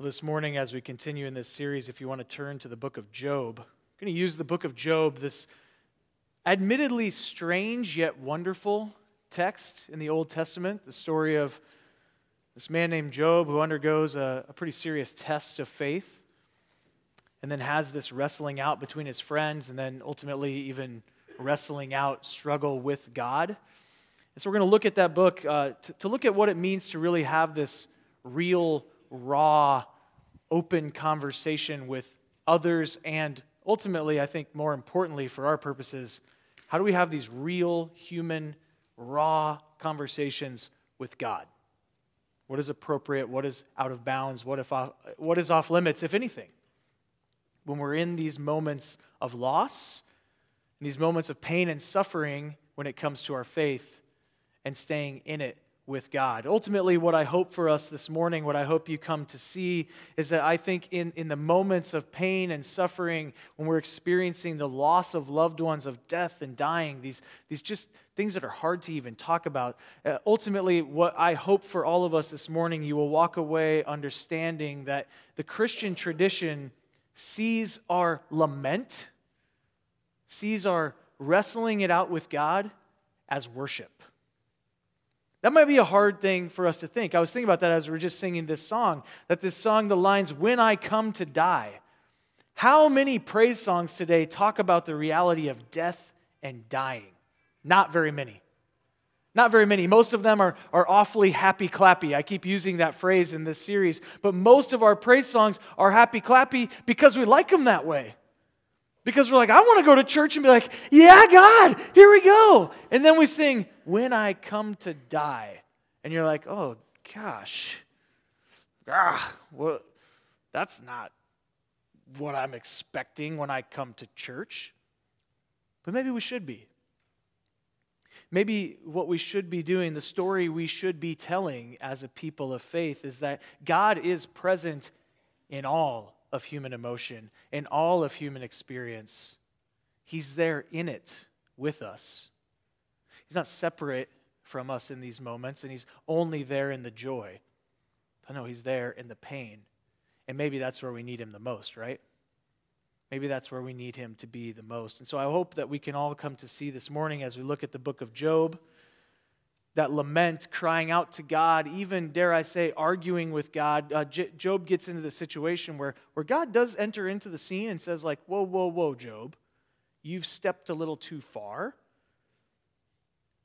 Well, this morning, as we continue in this series, if you want to turn to the book of Job, I'm going to use the book of Job, this admittedly strange yet wonderful text in the Old Testament, the story of this man named Job who undergoes a, a pretty serious test of faith and then has this wrestling out between his friends and then ultimately even wrestling out struggle with God. And so we're going to look at that book uh, to, to look at what it means to really have this real raw, open conversation with others, and ultimately, I think more importantly for our purposes, how do we have these real, human, raw conversations with God? What is appropriate? What is out of bounds? What, if off, what is off limits, if anything? When we're in these moments of loss, these moments of pain and suffering when it comes to our faith and staying in it with God. Ultimately, what I hope for us this morning, what I hope you come to see, is that I think in, in the moments of pain and suffering, when we're experiencing the loss of loved ones, of death and dying, these, these just things that are hard to even talk about, uh, ultimately, what I hope for all of us this morning, you will walk away understanding that the Christian tradition sees our lament, sees our wrestling it out with God as worship. That might be a hard thing for us to think. I was thinking about that as we were just singing this song, that this song, the lines, When I Come to Die. How many praise songs today talk about the reality of death and dying? Not very many. Not very many. Most of them are, are awfully happy clappy. I keep using that phrase in this series. But most of our praise songs are happy clappy because we like them that way. Because we're like, I want to go to church and be like, yeah, God, here we go. And then we sing, When I Come to Die. And you're like, oh, gosh. Ah, well, that's not what I'm expecting when I come to church. But maybe we should be. Maybe what we should be doing, the story we should be telling as a people of faith, is that God is present in all of human emotion and all of human experience. He's there in it with us. He's not separate from us in these moments, and He's only there in the joy. But no, He's there in the pain. And maybe that's where we need Him the most, right? Maybe that's where we need Him to be the most. And so I hope that we can all come to see this morning as we look at the book of Job that lament, crying out to God, even, dare I say, arguing with God. Uh, J- Job gets into the situation where, where God does enter into the scene and says, like, whoa, whoa, whoa, Job, you've stepped a little too far.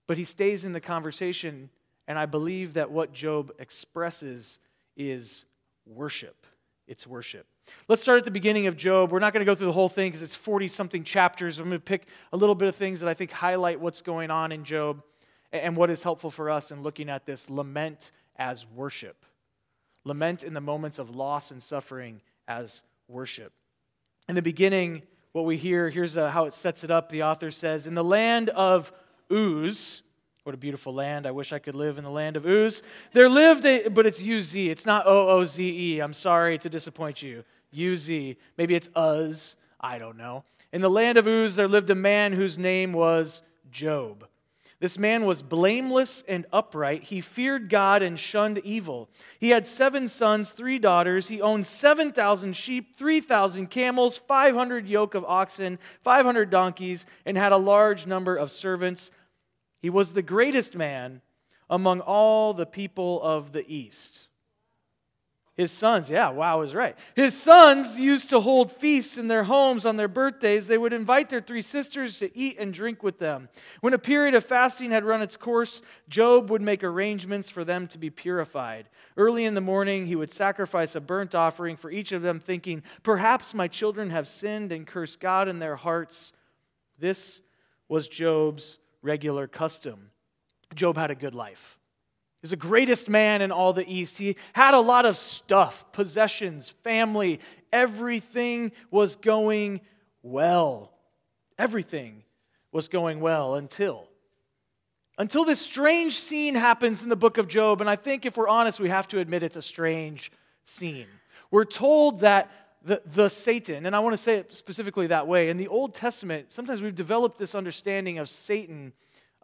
But he stays in the conversation, and I believe that what Job expresses is worship. It's worship. Let's start at the beginning of Job. We're not going to go through the whole thing because it's 40 something chapters. I'm going to pick a little bit of things that I think highlight what's going on in Job and what is helpful for us in looking at this lament as worship. Lament in the moments of loss and suffering as worship. In the beginning, what we hear, here's uh, how it sets it up. The author says, In the land of Uz, what a beautiful land. I wish I could live in the land of Uz. There lived a, but it's U Z. It's not O O Z E. I'm sorry to disappoint you. U Z. Maybe it's Uz. I don't know. In the land of Uz, there lived a man whose name was Job. This man was blameless and upright. He feared God and shunned evil. He had seven sons, three daughters. He owned 7,000 sheep, 3,000 camels, 500 yoke of oxen, 500 donkeys, and had a large number of servants. He was the greatest man among all the people of the East. His sons, yeah, wow is right. His sons used to hold feasts in their homes on their birthdays. They would invite their three sisters to eat and drink with them. When a period of fasting had run its course, Job would make arrangements for them to be purified. Early in the morning, he would sacrifice a burnt offering for each of them, thinking, Perhaps my children have sinned and cursed God in their hearts. This was Job's regular custom. Job had a good life. He's the greatest man in all the East. He had a lot of stuff, possessions, family. Everything was going well. Everything was going well until until this strange scene happens in the book of Job and I think if we're honest we have to admit it's a strange scene. We're told that the, the Satan, and I want to say it specifically that way, in the Old Testament, sometimes we've developed this understanding of Satan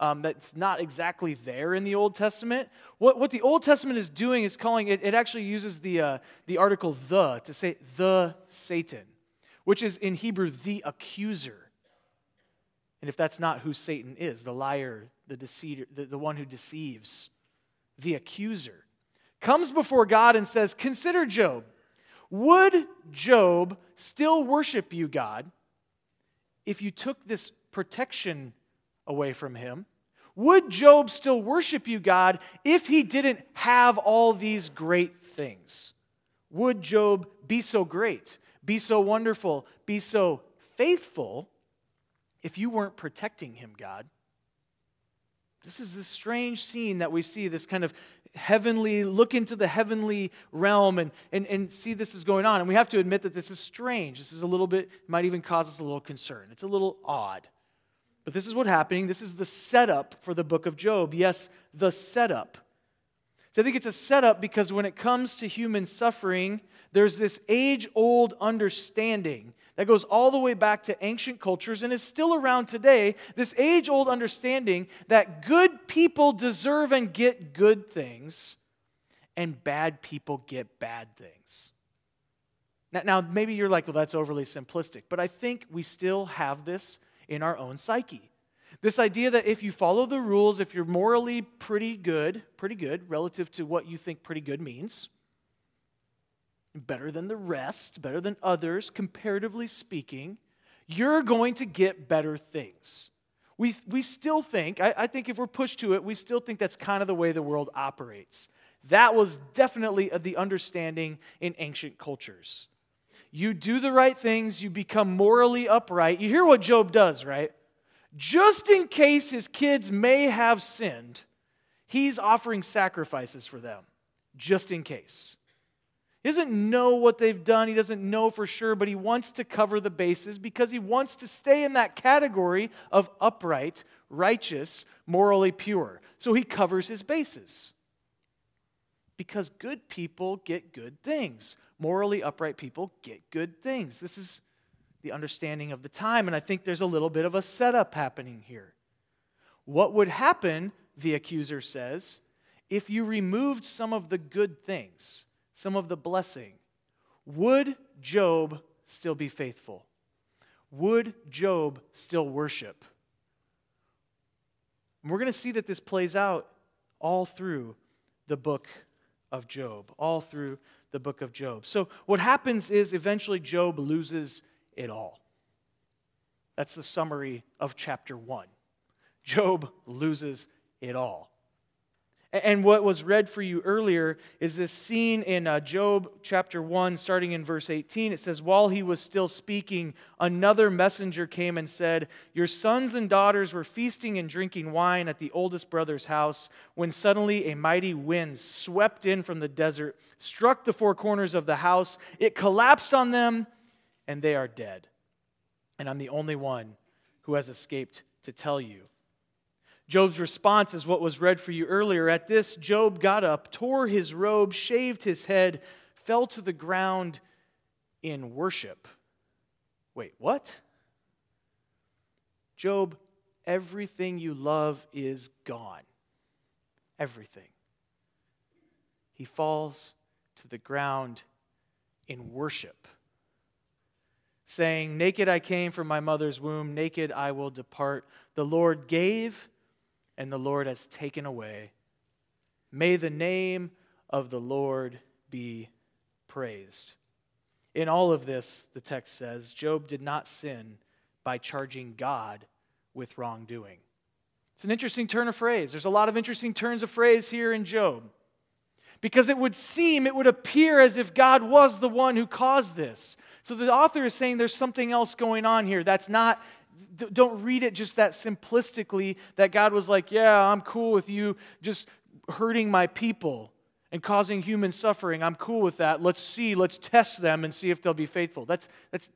um, that's not exactly there in the Old Testament. What, what the Old Testament is doing is calling it, it actually uses the, uh, the article the to say the Satan, which is in Hebrew the accuser. And if that's not who Satan is, the liar, the deceiver, the, the one who deceives, the accuser, comes before God and says, Consider Job. Would Job still worship you, God, if you took this protection away from him? Would Job still worship you, God, if he didn't have all these great things? Would Job be so great, be so wonderful, be so faithful if you weren't protecting him, God? This is this strange scene that we see, this kind of heavenly, look into the heavenly realm and, and, and see this is going on. And we have to admit that this is strange. This is a little bit, might even cause us a little concern. It's a little odd. But this is what's happening. This is the setup for the book of Job. Yes, the setup. So I think it's a setup because when it comes to human suffering, there's this age old understanding that goes all the way back to ancient cultures and is still around today. This age old understanding that good people deserve and get good things, and bad people get bad things. Now, now, maybe you're like, well, that's overly simplistic, but I think we still have this in our own psyche. This idea that if you follow the rules, if you're morally pretty good, pretty good relative to what you think pretty good means, better than the rest, better than others, comparatively speaking, you're going to get better things. We, we still think, I, I think if we're pushed to it, we still think that's kind of the way the world operates. That was definitely the understanding in ancient cultures. You do the right things, you become morally upright. You hear what Job does, right? Just in case his kids may have sinned, he's offering sacrifices for them, just in case. He doesn't know what they've done. He doesn't know for sure, but he wants to cover the bases because he wants to stay in that category of upright, righteous, morally pure. So he covers his bases. Because good people get good things. Morally upright people get good things. This is the understanding of the time, and I think there's a little bit of a setup happening here. What would happen, the accuser says, if you removed some of the good things? some of the blessing, would Job still be faithful? Would Job still worship? And we're going to see that this plays out all through the book of Job, all through the book of Job. So, what happens is eventually Job loses it all. That's the summary of chapter 1. Job loses it all. And what was read for you earlier is this scene in uh, Job chapter 1, starting in verse 18. It says, While he was still speaking, another messenger came and said, Your sons and daughters were feasting and drinking wine at the oldest brother's house, when suddenly a mighty wind swept in from the desert, struck the four corners of the house. It collapsed on them, and they are dead. And I'm the only one who has escaped to tell you. Job's response is what was read for you earlier. At this, Job got up, tore his robe, shaved his head, fell to the ground in worship. Wait, what? Job, everything you love is gone. Everything. He falls to the ground in worship, saying, Naked I came from my mother's womb, naked I will depart. The Lord gave and the Lord has taken away. May the name of the Lord be praised. In all of this, the text says, Job did not sin by charging God with wrongdoing. It's an interesting turn of phrase. There's a lot of interesting turns of phrase here in Job. Because it would seem, it would appear as if God was the one who caused this. So the author is saying there's something else going on here that's not don't read it just that simplistically that God was like, yeah, I'm cool with you just hurting my people and causing human suffering. I'm cool with that. Let's see, let's test them and see if they'll be faithful. That's, that's,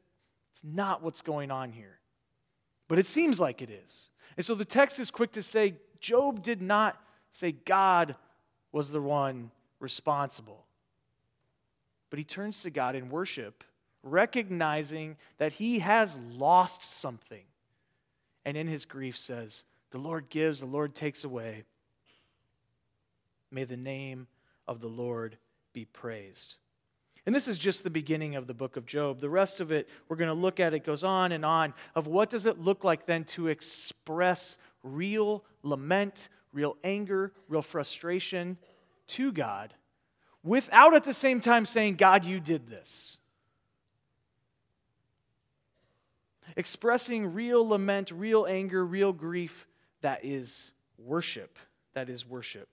that's not what's going on here. But it seems like it is. And so the text is quick to say Job did not say God was the one responsible. But he turns to God in worship, recognizing that he has lost something and in his grief says, The Lord gives, the Lord takes away. May the name of the Lord be praised. And this is just the beginning of the book of Job. The rest of it, we're going to look at it goes on and on of what does it look like then to express real lament, real anger, real frustration to God without at the same time saying, God, you did this. Expressing real lament, real anger, real grief, that is worship. That is worship.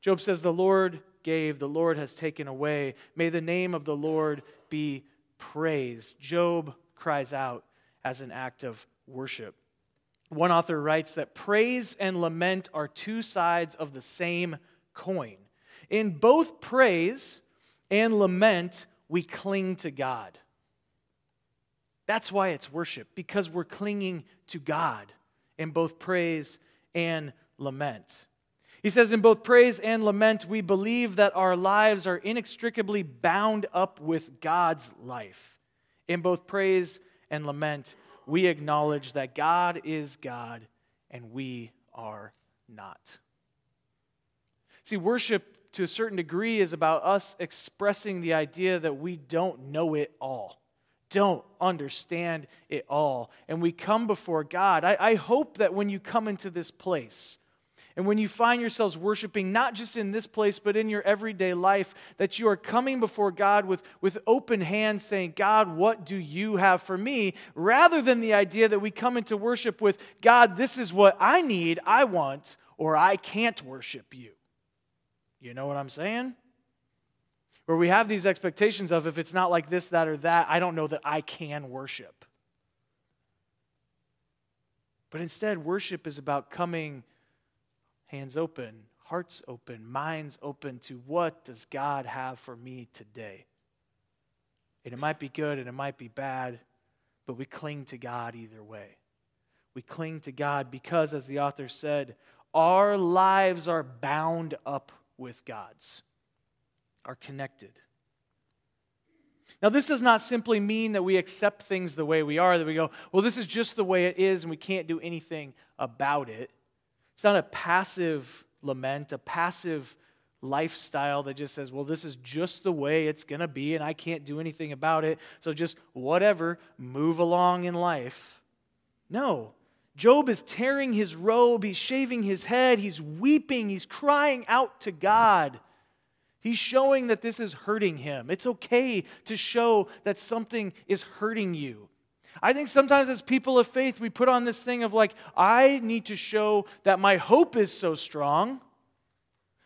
Job says, The Lord gave, the Lord has taken away. May the name of the Lord be praised. Job cries out as an act of worship. One author writes that praise and lament are two sides of the same coin. In both praise and lament, we cling to God. That's why it's worship, because we're clinging to God in both praise and lament. He says, in both praise and lament, we believe that our lives are inextricably bound up with God's life. In both praise and lament, we acknowledge that God is God and we are not. See, worship to a certain degree is about us expressing the idea that we don't know it all, don't understand it all. And we come before God. I, I hope that when you come into this place, and when you find yourselves worshiping, not just in this place, but in your everyday life, that you are coming before God with, with open hands saying, God, what do you have for me? Rather than the idea that we come into worship with, God, this is what I need, I want, or I can't worship you. You know what I'm saying? Where we have these expectations of if it's not like this, that, or that, I don't know that I can worship. But instead, worship is about coming hands open, hearts open, minds open to what does God have for me today? And it might be good and it might be bad, but we cling to God either way. We cling to God because, as the author said, our lives are bound up with God's, are connected. Now, this does not simply mean that we accept things the way we are, that we go, well, this is just the way it is and we can't do anything about it. It's not a passive lament, a passive lifestyle that just says, well, this is just the way it's going to be and I can't do anything about it. So just whatever, move along in life. No. Job is tearing his robe, he's shaving his head, he's weeping, he's crying out to God. He's showing that this is hurting him. It's okay to show that something is hurting you. I think sometimes as people of faith, we put on this thing of like, I need to show that my hope is so strong,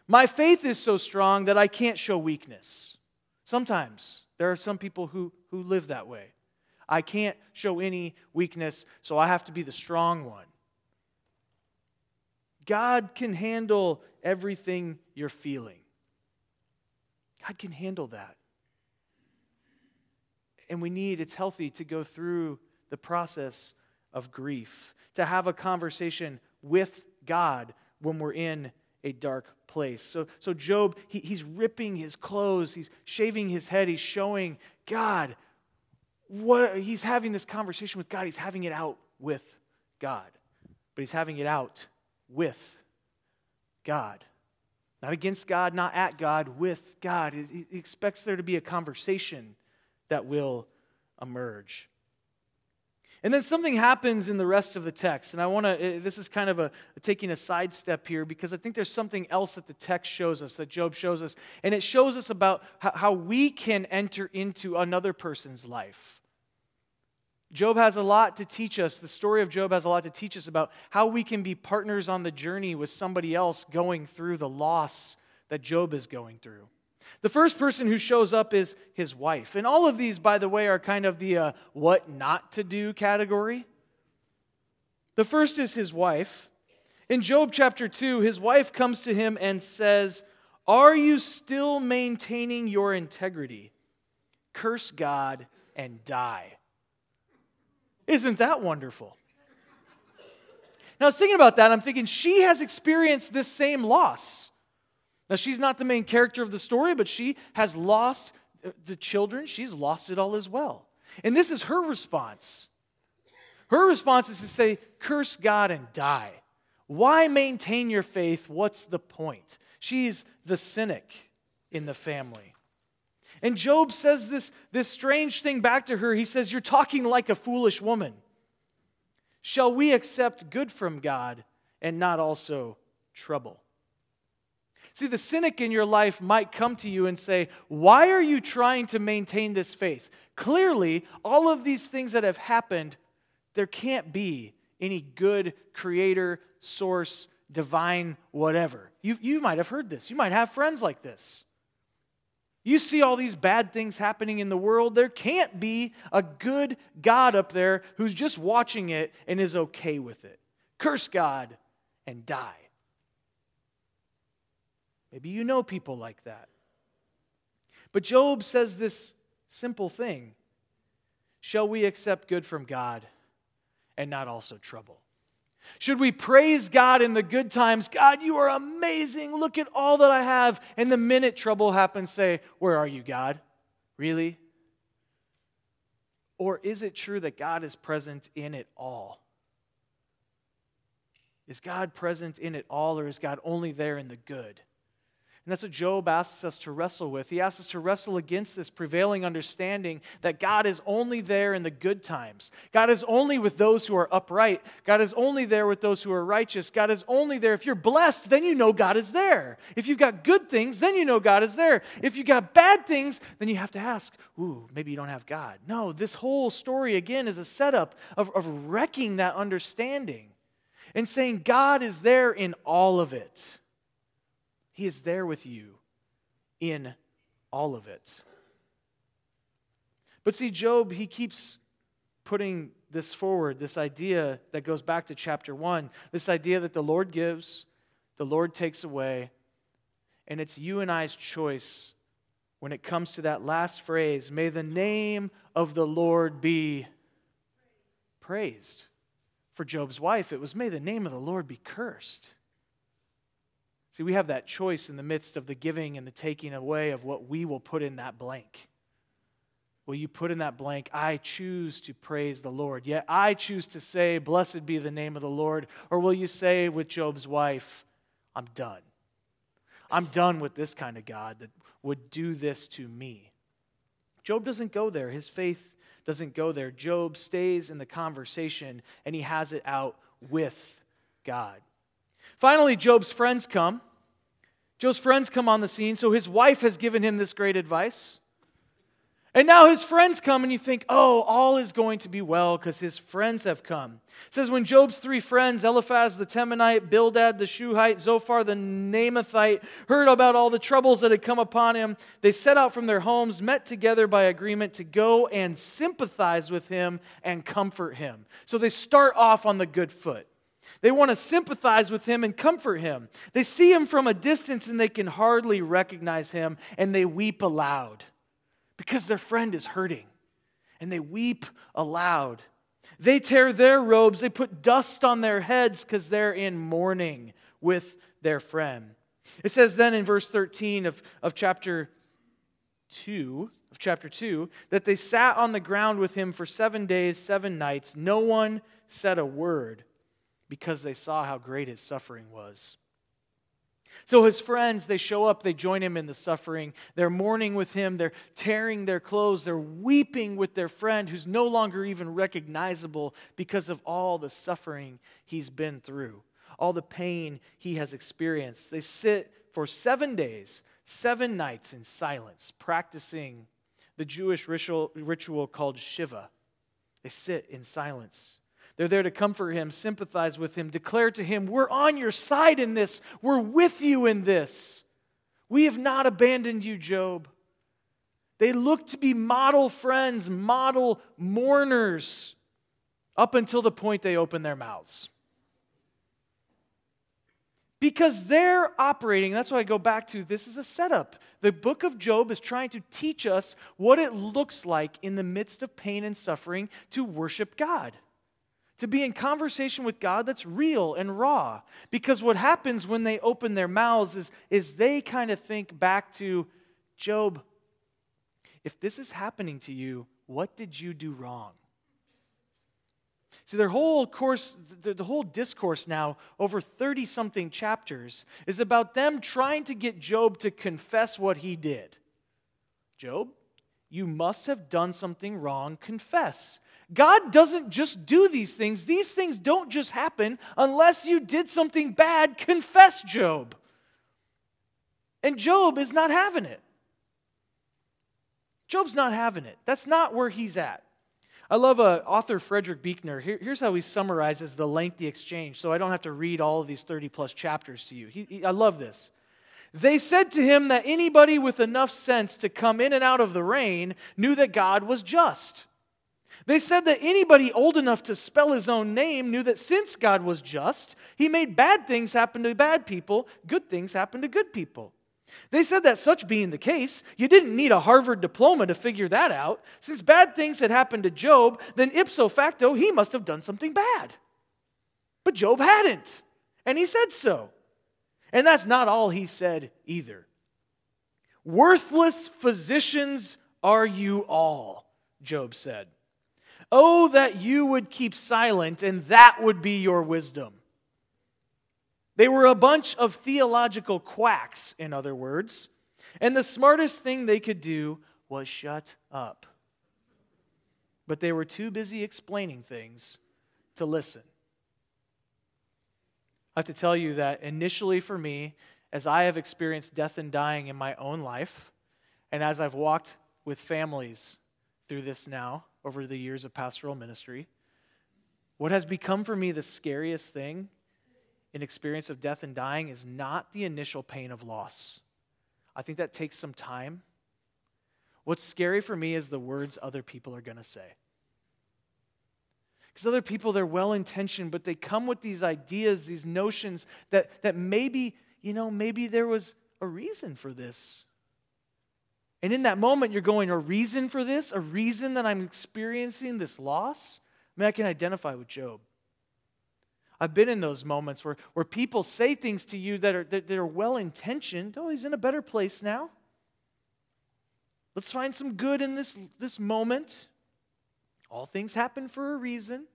my faith is so strong that I can't show weakness. Sometimes there are some people who, who live that way. I can't show any weakness, so I have to be the strong one. God can handle everything you're feeling. God can handle that and we need, it's healthy to go through the process of grief, to have a conversation with God when we're in a dark place. So, so Job, he, he's ripping his clothes, he's shaving his head, he's showing God what he's having this conversation with God. He's having it out with God, but he's having it out with God. Not against God, not at God, with God. He expects there to be a conversation that will emerge. And then something happens in the rest of the text. And I want to, eh, this is kind of a, taking a sidestep here because I think there's something else that the text shows us, that Job shows us. And it shows us about how, how we can enter into another person's life. Job has a lot to teach us. The story of Job has a lot to teach us about how we can be partners on the journey with somebody else going through the loss that Job is going through. The first person who shows up is his wife. And all of these, by the way, are kind of the uh, what not to do category. The first is his wife. In Job chapter 2, his wife comes to him and says, Are you still maintaining your integrity? Curse God and die. Isn't that wonderful? Now, I was thinking about that. I'm thinking she has experienced this same loss. Now, she's not the main character of the story, but she has lost uh, the children. She's lost it all as well. And this is her response. Her response is to say, Curse God and die. Why maintain your faith? What's the point? She's the cynic in the family. And Job says this, this strange thing back to her. He says, You're talking like a foolish woman. Shall we accept good from God and not also trouble? See, the cynic in your life might come to you and say, Why are you trying to maintain this faith? Clearly, all of these things that have happened, there can't be any good creator, source, divine, whatever. You, you might have heard this. You might have friends like this. You see all these bad things happening in the world. There can't be a good God up there who's just watching it and is okay with it. Curse God and die. Maybe you know people like that. But Job says this simple thing Shall we accept good from God and not also trouble? Should we praise God in the good times? God, you are amazing. Look at all that I have. And the minute trouble happens, say, Where are you, God? Really? Or is it true that God is present in it all? Is God present in it all, or is God only there in the good? And that's what Job asks us to wrestle with. He asks us to wrestle against this prevailing understanding that God is only there in the good times. God is only with those who are upright. God is only there with those who are righteous. God is only there. If you're blessed, then you know God is there. If you've got good things, then you know God is there. If you've got bad things, then you have to ask, ooh, maybe you don't have God. No, this whole story, again, is a setup of, of wrecking that understanding and saying God is there in all of it. He is there with you in all of it. But see, Job, he keeps putting this forward, this idea that goes back to chapter one, this idea that the Lord gives, the Lord takes away, and it's you and I's choice when it comes to that last phrase may the name of the Lord be praised. For Job's wife, it was may the name of the Lord be cursed. See, we have that choice in the midst of the giving and the taking away of what we will put in that blank. Will you put in that blank, I choose to praise the Lord? Yet I choose to say, Blessed be the name of the Lord. Or will you say with Job's wife, I'm done? I'm done with this kind of God that would do this to me. Job doesn't go there. His faith doesn't go there. Job stays in the conversation and he has it out with God. Finally, Job's friends come. Job's friends come on the scene, so his wife has given him this great advice. And now his friends come, and you think, oh, all is going to be well because his friends have come. It says, when Job's three friends, Eliphaz the Temanite, Bildad the Shuhite, Zophar the Naamathite, heard about all the troubles that had come upon him, they set out from their homes, met together by agreement to go and sympathize with him and comfort him. So they start off on the good foot. They want to sympathize with him and comfort him. They see him from a distance and they can hardly recognize him, and they weep aloud because their friend is hurting. And they weep aloud. They tear their robes, they put dust on their heads because they're in mourning with their friend. It says then in verse 13 of, of chapter 2, of chapter 2, that they sat on the ground with him for seven days, seven nights. No one said a word because they saw how great his suffering was. So his friends, they show up, they join him in the suffering. They're mourning with him, they're tearing their clothes, they're weeping with their friend who's no longer even recognizable because of all the suffering he's been through, all the pain he has experienced. They sit for seven days, seven nights in silence, practicing the Jewish ritual, called Shiva. They sit in silence. They're there to comfort him, sympathize with him, declare to him, We're on your side in this. We're with you in this. We have not abandoned you, Job. They look to be model friends, model mourners, up until the point they open their mouths. Because they're operating, that's why I go back to this is a setup. The book of Job is trying to teach us what it looks like in the midst of pain and suffering to worship God to be in conversation with God that's real and raw. Because what happens when they open their mouths is, is they kind of think back to Job, if this is happening to you, what did you do wrong? See, their whole course, the whole discourse now, over 30 something chapters, is about them trying to get Job to confess what he did. Job, you must have done something wrong. Confess. God doesn't just do these things, these things don't just happen unless you did something bad. Confess, Job. And Job is not having it. Job's not having it. That's not where he's at. I love uh, author Frederick Buechner. Here, here's how he summarizes the lengthy exchange, so I don't have to read all of these 30 plus chapters to you. He, he, I love this. They said to him that anybody with enough sense to come in and out of the rain knew that God was just. They said that anybody old enough to spell his own name knew that since God was just, he made bad things happen to bad people, good things happen to good people. They said that such being the case, you didn't need a Harvard diploma to figure that out. Since bad things had happened to Job, then ipso facto, he must have done something bad. But Job hadn't, and he said so. And that's not all he said either. Worthless physicians are you all, Job said. Oh, that you would keep silent, and that would be your wisdom. They were a bunch of theological quacks, in other words, and the smartest thing they could do was shut up. But they were too busy explaining things to listen. I have to tell you that initially for me, as I have experienced death and dying in my own life, and as I've walked with families through this now over the years of pastoral ministry, what has become for me the scariest thing in experience of death and dying is not the initial pain of loss. I think that takes some time. What's scary for me is the words other people are going to say. Because other people, they're well intentioned, but they come with these ideas, these notions that, that maybe, you know, maybe there was a reason for this. And in that moment, you're going, a reason for this? A reason that I'm experiencing this loss? I mean, I can identify with Job. I've been in those moments where, where people say things to you that are, that, that are well intentioned. Oh, he's in a better place now. Let's find some good in this, this moment. All things happen for a reason.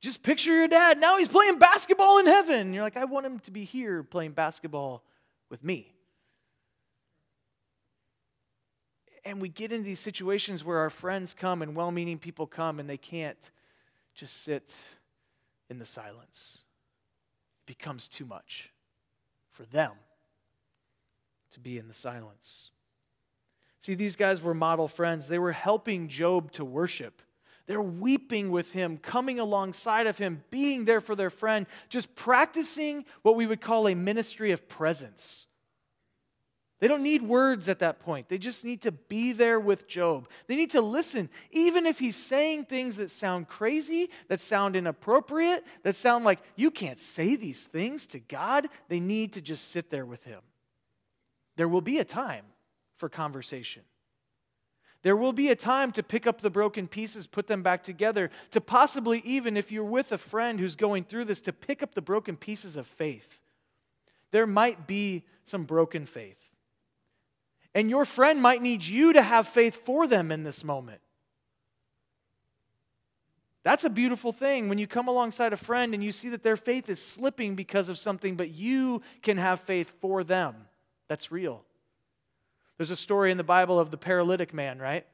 Just picture your dad. Now he's playing basketball in heaven. You're like, I want him to be here playing basketball with me. And we get into these situations where our friends come and well meaning people come and they can't just sit in the silence. It becomes too much for them to be in the silence. See, these guys were model friends. They were helping Job to worship. They're weeping with him, coming alongside of him, being there for their friend, just practicing what we would call a ministry of presence. They don't need words at that point. They just need to be there with Job. They need to listen, even if he's saying things that sound crazy, that sound inappropriate, that sound like you can't say these things to God. They need to just sit there with him. There will be a time for conversation. There will be a time to pick up the broken pieces, put them back together, to possibly, even if you're with a friend who's going through this, to pick up the broken pieces of faith. There might be some broken faith. And your friend might need you to have faith for them in this moment. That's a beautiful thing when you come alongside a friend and you see that their faith is slipping because of something, but you can have faith for them. That's real. There's a story in the Bible of the paralytic man, right?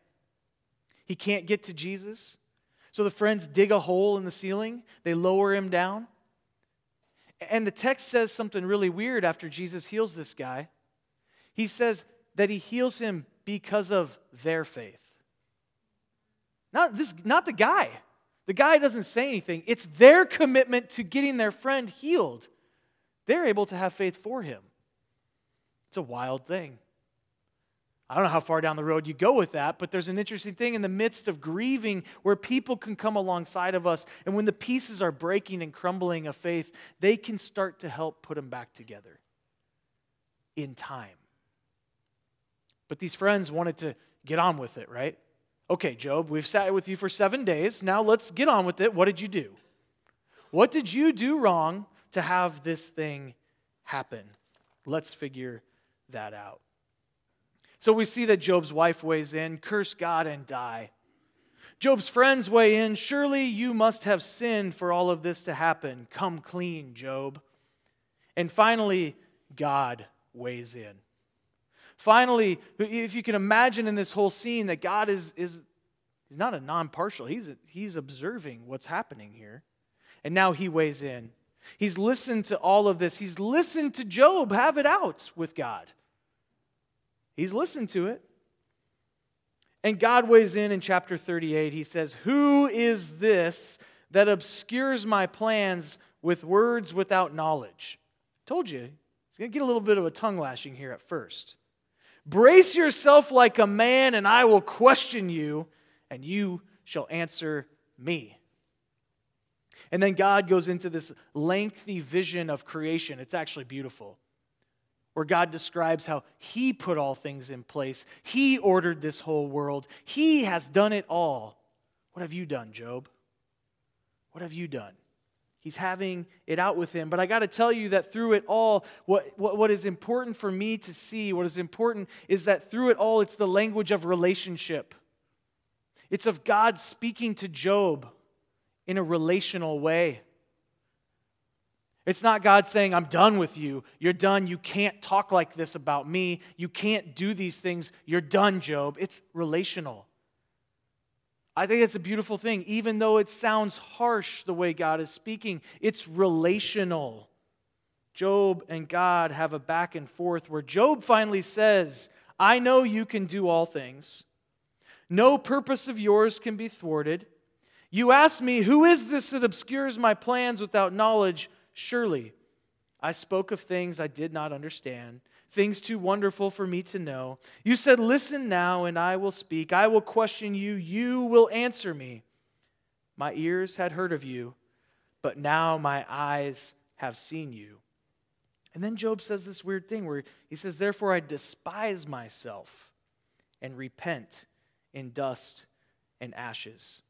He can't get to Jesus. So the friends dig a hole in the ceiling, they lower him down. And the text says something really weird after Jesus heals this guy. He says that he heals him because of their faith. Not, this, not the guy. The guy doesn't say anything. It's their commitment to getting their friend healed. They're able to have faith for him. It's a wild thing. I don't know how far down the road you go with that, but there's an interesting thing in the midst of grieving where people can come alongside of us. And when the pieces are breaking and crumbling of faith, they can start to help put them back together in time. But these friends wanted to get on with it, right? Okay, Job, we've sat with you for seven days. Now let's get on with it. What did you do? What did you do wrong to have this thing happen? Let's figure that out. So we see that Job's wife weighs in, curse God and die. Job's friends weigh in. Surely you must have sinned for all of this to happen. Come clean, Job. And finally, God weighs in. Finally, if you can imagine in this whole scene that God is, is he's not a non partial, he's, he's observing what's happening here. And now he weighs in. He's listened to all of this. He's listened to Job have it out with God. He's listened to it. And God weighs in in chapter 38. He says, Who is this that obscures my plans with words without knowledge? Told you, he's going to get a little bit of a tongue lashing here at first. Brace yourself like a man, and I will question you, and you shall answer me. And then God goes into this lengthy vision of creation. It's actually beautiful, where God describes how He put all things in place, He ordered this whole world, He has done it all. What have you done, Job? What have you done? He's having it out with him. But I got to tell you that through it all, what, what, what is important for me to see, what is important is that through it all, it's the language of relationship. It's of God speaking to Job in a relational way. It's not God saying, I'm done with you. You're done. You can't talk like this about me. You can't do these things. You're done, Job. It's relational. I think it's a beautiful thing. Even though it sounds harsh the way God is speaking, it's relational. Job and God have a back and forth where Job finally says, I know you can do all things. No purpose of yours can be thwarted. You ask me, Who is this that obscures my plans without knowledge? Surely I spoke of things I did not understand things too wonderful for me to know. You said, Listen now, and I will speak. I will question you. You will answer me. My ears had heard of you, but now my eyes have seen you. And then Job says this weird thing where he says, Therefore I despise myself and repent in dust and ashes.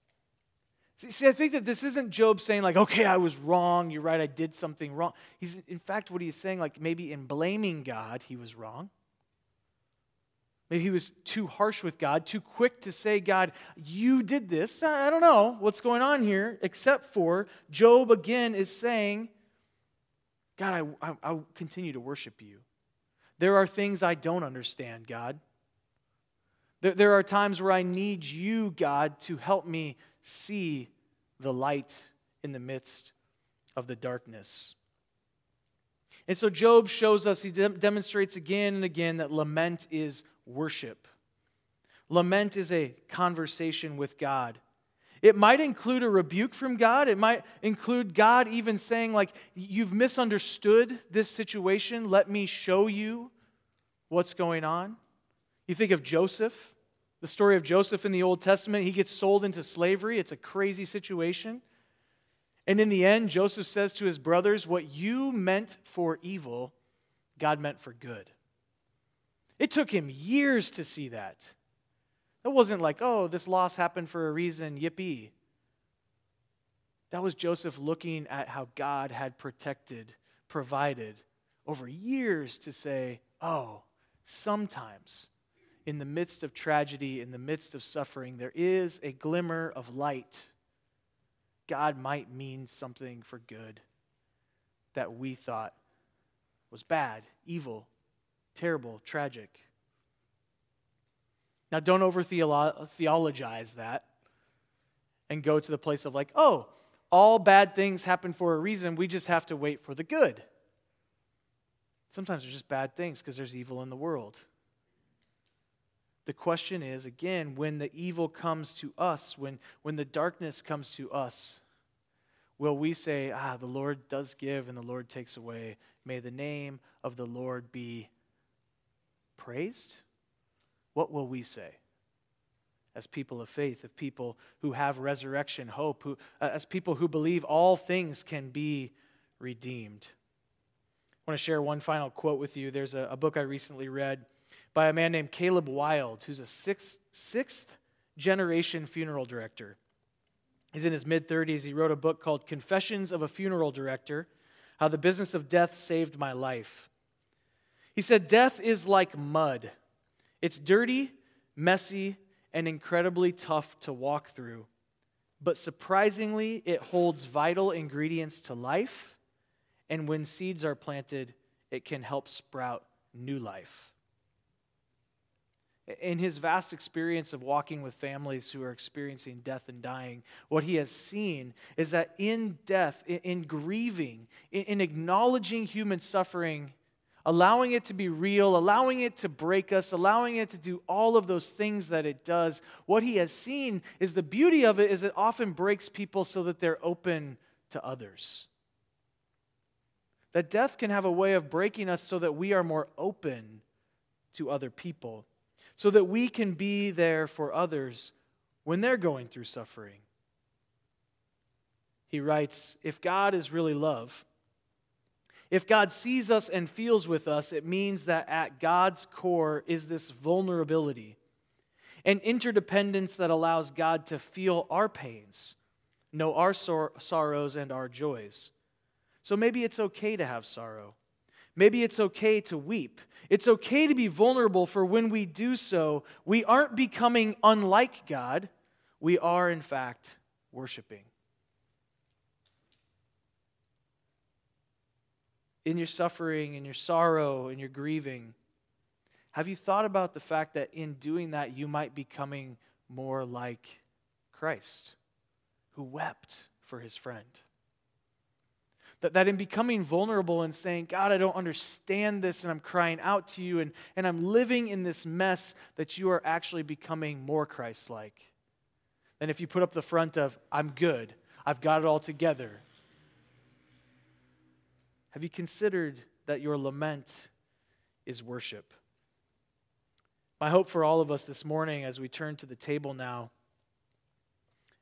See, I think that this isn't Job saying, like, okay, I was wrong. You're right, I did something wrong. He's, in fact, what he's saying, like, maybe in blaming God, he was wrong. Maybe he was too harsh with God, too quick to say, God, you did this. I don't know what's going on here, except for Job again is saying, God, I, I, I'll continue to worship you. There are things I don't understand, God. There, there are times where I need you, God, to help me see the light in the midst of the darkness. And so Job shows us, he de- demonstrates again and again that lament is worship. Lament is a conversation with God. It might include a rebuke from God. It might include God even saying, like, you've misunderstood this situation. Let me show you what's going on. You think of Joseph. The story of Joseph in the Old Testament, he gets sold into slavery. It's a crazy situation. And in the end, Joseph says to his brothers, What you meant for evil, God meant for good. It took him years to see that. It wasn't like, oh, this loss happened for a reason, yippee. That was Joseph looking at how God had protected, provided over years to say, oh, sometimes in the midst of tragedy, in the midst of suffering, there is a glimmer of light. God might mean something for good that we thought was bad, evil, terrible, tragic. Now, don't over theologize that and go to the place of like, oh, all bad things happen for a reason. We just have to wait for the good. Sometimes there's just bad things because there's evil in the world. The question is again, when the evil comes to us, when, when the darkness comes to us, will we say, Ah, the Lord does give and the Lord takes away? May the name of the Lord be praised? What will we say? As people of faith, as people who have resurrection hope, who, uh, as people who believe all things can be redeemed. I want to share one final quote with you. There's a, a book I recently read by a man named Caleb Wilde, who's a sixth, sixth generation funeral director. He's in his mid 30s. He wrote a book called Confessions of a Funeral Director How the Business of Death Saved My Life. He said, Death is like mud. It's dirty, messy, and incredibly tough to walk through. But surprisingly, it holds vital ingredients to life, and when seeds are planted, it can help sprout new life. In his vast experience of walking with families who are experiencing death and dying, what he has seen is that in death, in, grieving, in acknowledging human suffering, allowing it to be real, allowing it to break us, allowing it to do all of those things that it does, what he has seen is the beauty of it is it often breaks people so that they're open to others. That death can have a way of breaking us so that we are more open to other people, so that we can be there for others when they're going through suffering. He writes If God is really love, if God sees us and feels with us, it means that at God's core is this vulnerability, an interdependence that allows God to feel our pains, know our sor- sorrows and our joys. So maybe it's okay to have sorrow. Maybe it's okay to weep. It's okay to be vulnerable, for when we do so, we aren't becoming unlike God. We are, in fact, worshiping. in your suffering, in your sorrow, in your grieving, have you thought about the fact that in doing that, you might be coming more like Christ, who wept for his friend? That, that in becoming vulnerable and saying, God, I don't understand this, and I'm crying out to you, and, and I'm living in this mess, that you are actually becoming more Christ like. Than if you put up the front of, I'm good, I've got it all together, have you considered that your lament is worship? My hope for all of us this morning as we turn to the table now,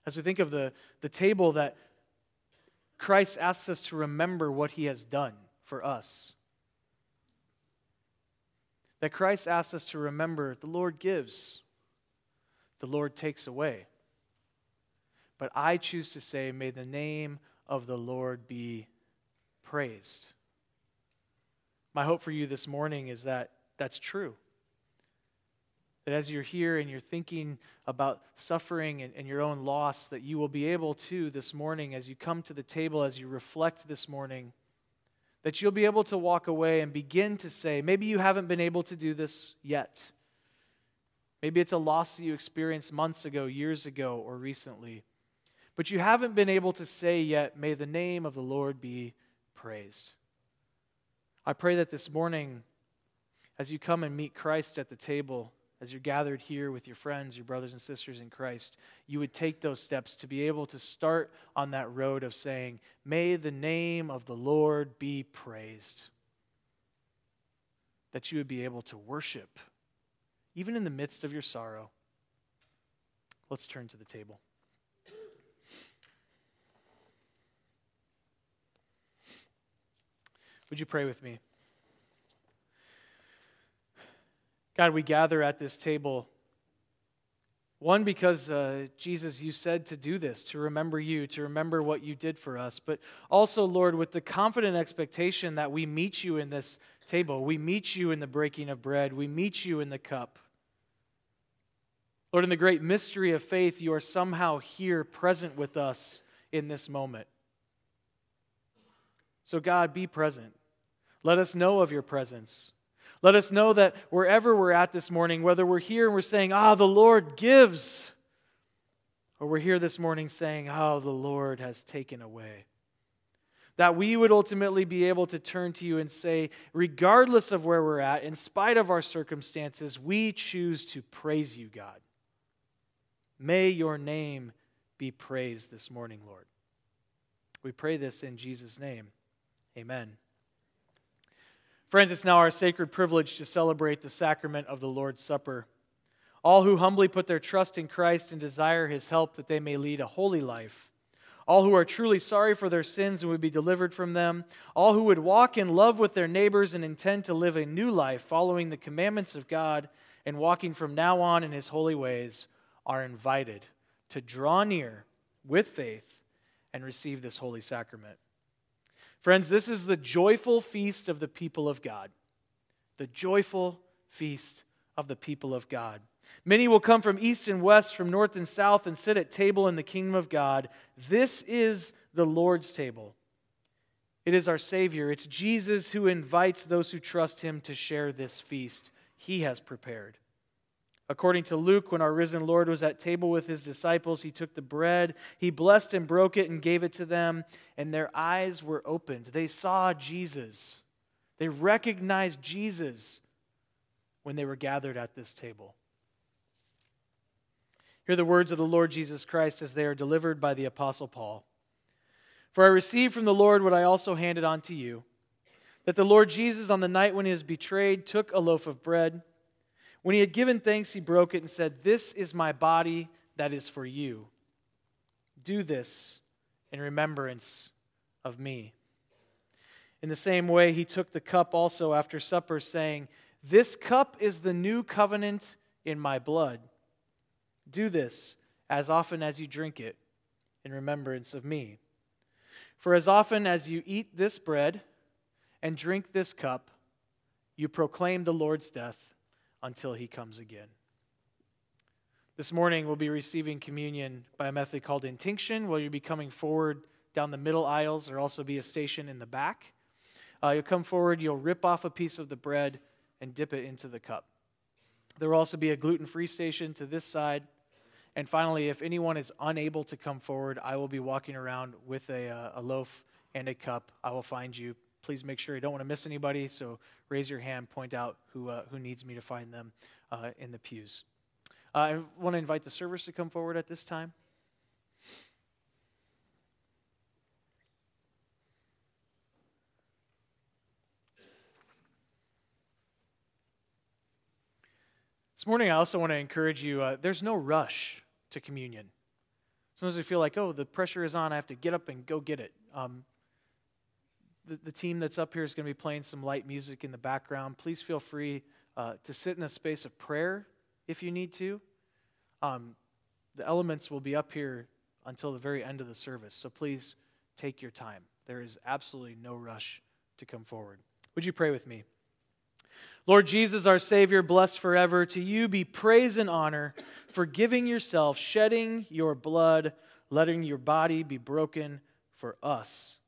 as we think of the, the table that Christ asks us to remember what he has done for us. That Christ asks us to remember the Lord gives, the Lord takes away. But I choose to say, may the name of the Lord be praised. My hope for you this morning is that that's true. That as you're here and you're thinking about suffering and, and, your own loss, that you will be able to this morning, as you come to the table, as you reflect this morning, that you'll be able to walk away and begin to say, maybe you haven't been able to do this yet. Maybe it's a loss that you experienced months ago, years ago, or recently. But you haven't been able to say yet, may the name of the Lord be praised. I pray that this morning, as you come and meet Christ at the table, as you're gathered here with your friends, your brothers and sisters in Christ, you would take those steps to be able to start on that road of saying, May the name of the Lord be praised. That you would be able to worship, even in the midst of your sorrow. Let's turn to the table. Would you pray with me? God, we gather at this table. One, because uh, Jesus, you said to do this, to remember you, to remember what you did for us. But also, Lord, with the confident expectation that we meet you in this table. We meet you in the breaking of bread. We meet you in the cup. Lord, in the great mystery of faith, you are somehow here present with us in this moment. So, God, be present. Let us know of your presence. Let us know that wherever we're at this morning, whether we're here and we're saying, Ah, the Lord gives, or we're here this morning saying, Ah, the Lord has taken away. That we would ultimately be able to turn to you and say, regardless of where we're at, in spite of our circumstances, we choose to praise you, God. May your name be praised this morning, Lord. We pray this in Jesus' name. Amen. Friends, it's now our sacred privilege to celebrate the sacrament of the Lord's Supper. All who humbly put their trust in Christ and desire his help that they may lead a holy life. All who are truly sorry for their sins and would be delivered from them. All who would walk in love with their neighbors and intend to live a new life following the commandments of God and walking from now on in his holy ways are invited to draw near with faith and receive this holy sacrament. Friends, this is the joyful feast of the people of God. The joyful feast of the people of God. Many will come from east and west, from north and south, and sit at table in the kingdom of God. This is the Lord's table. It is our Savior. It's Jesus who invites those who trust him to share this feast he has prepared. According to Luke, when our risen Lord was at table with his disciples, he took the bread, he blessed and broke it and gave it to them, and their eyes were opened. They saw Jesus. They recognized Jesus when they were gathered at this table. Hear the words of the Lord Jesus Christ as they are delivered by the Apostle Paul. For I received from the Lord what I also handed on to you that the Lord Jesus, on the night when he was betrayed, took a loaf of bread. When he had given thanks, he broke it and said, This is my body that is for you. Do this in remembrance of me. In the same way, he took the cup also after supper, saying, This cup is the new covenant in my blood. Do this as often as you drink it in remembrance of me. For as often as you eat this bread and drink this cup, you proclaim the Lord's death until he comes again. This morning, we'll be receiving communion by a method called intinction, where you'll be coming forward down the middle aisles. There'll also be a station in the back. Uh, you'll come forward, you'll rip off a piece of the bread and dip it into the cup. There will also be a gluten free station to this side and finally, if anyone is unable to come forward, I will be walking around with a, uh, a loaf and a cup. I will find you. Please make sure you don't want to miss anybody, so raise your hand, point out who, uh, who needs me to find them uh, in the pews. Uh, I want to invite the servers to come forward at this time. This morning, I also want to encourage you uh, there's no rush to communion. Sometimes we feel like, oh, the pressure is on, I have to get up and go get it. Um, the, the team that's up here is going to be playing some light music in the background. Please feel free uh, to sit in a space of prayer if you need to. Um, the elements will be up here until the very end of the service, so please take your time. There is absolutely no rush to come forward. Would you pray with me? Lord Jesus, our Savior, blessed forever, to you be praise and honor for giving yourself, shedding your blood, letting your body be broken for us,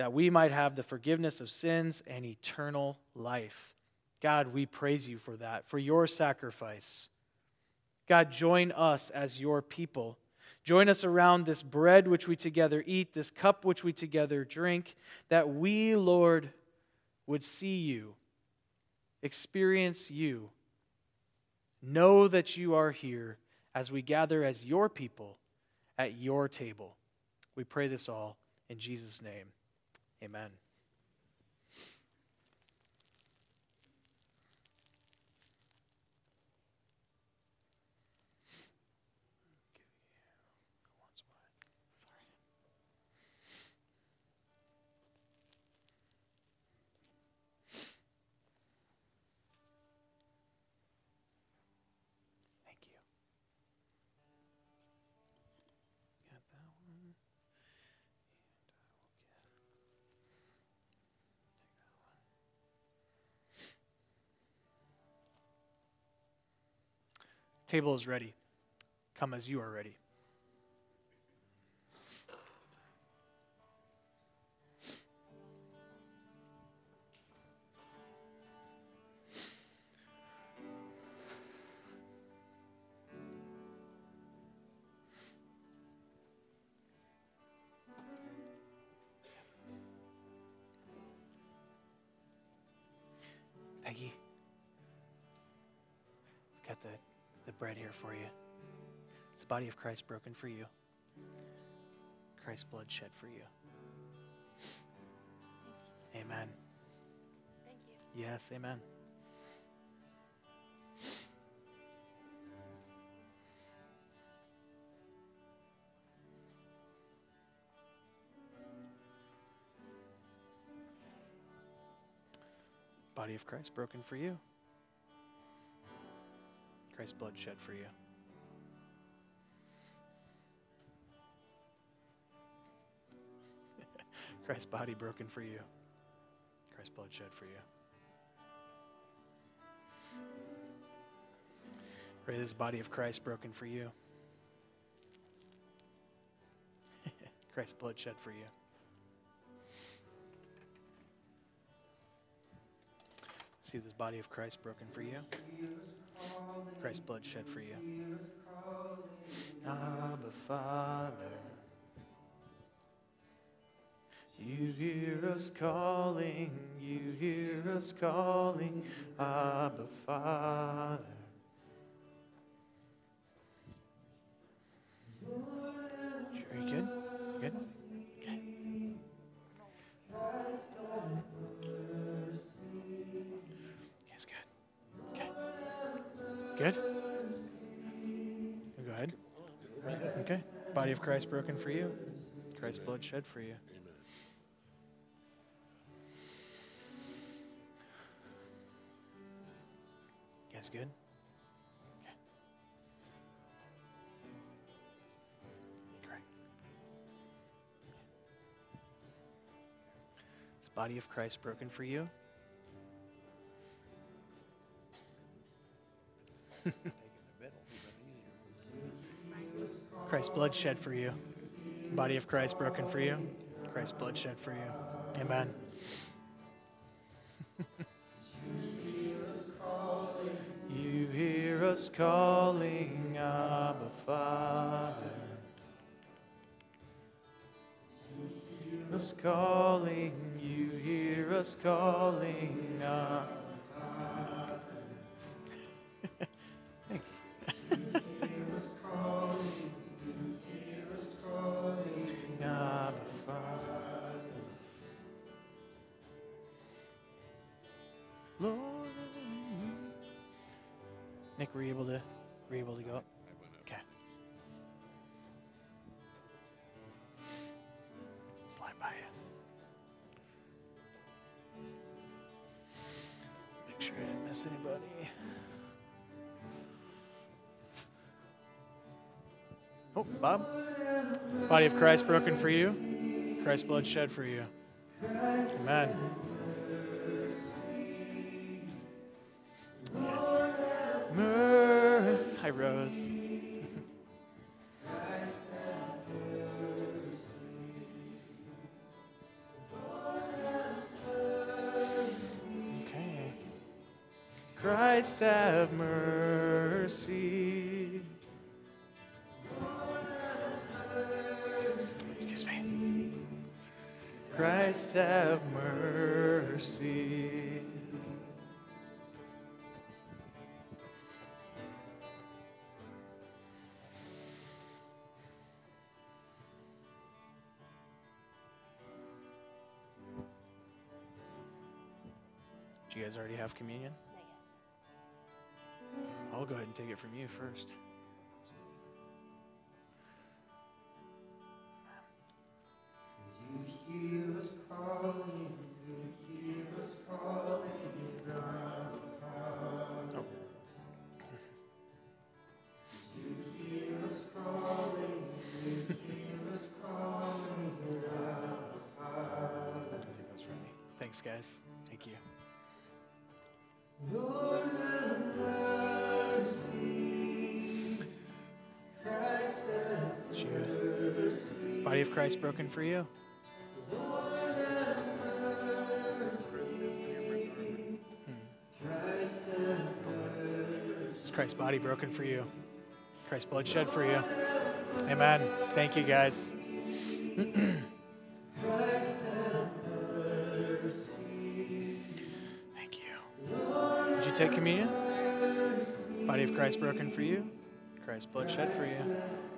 that we might have the forgiveness of sins and eternal life. God, we praise you for that, for your sacrifice. God, join us as your people. Join us around this bread which we together eat, this cup which we together drink, that we, Lord, would see you experience you. Know that you are here as we gather as your people at your table. We pray this all in Jesus' name. Amen. Table is ready. Come as you are ready. Here for you. It's the body of Christ broken for you, Christ's blood shed for you. Amen. Thank you. Yes, amen. Body of Christ broken for you. Christ's blood shed for you. Christ's body broken for you. Christ's blood shed for you. Pray this body of Christ broken for you. Christ's blood shed for you. See this body of Christ broken for you. Christ's blood shed for you. Abba, Father. You hear us calling, you hear us calling, Abba, Father. Good? Good? Body of Christ broken for you. Christ's blood shed for you. Guys, good? Okay. Great. Body of Christ broken for you? Christ's blood shed for you. Body of Christ broken for you. Christ's blood shed for you. Amen. you hear us calling, Abba Father. You hear us calling, you hear us calling, Abba Father. Thanks. Lord. Nick, were you able to were you able to go up? Okay. Slide by you. Make sure I didn't miss anybody. Oh, Bob. Body of Christ broken for you. Christ's blood shed for you. Amen. Hi, Rose. You guys already have communion? I'll go ahead and take it from you first. Thanks, guys. Thank you. Body of Christ broken for you. Hmm. Is Christ's body broken for you? Christ's blood shed for you. Amen. Thank you, guys. take communion? Body of Christ broken for you. Christ's blood shed for you.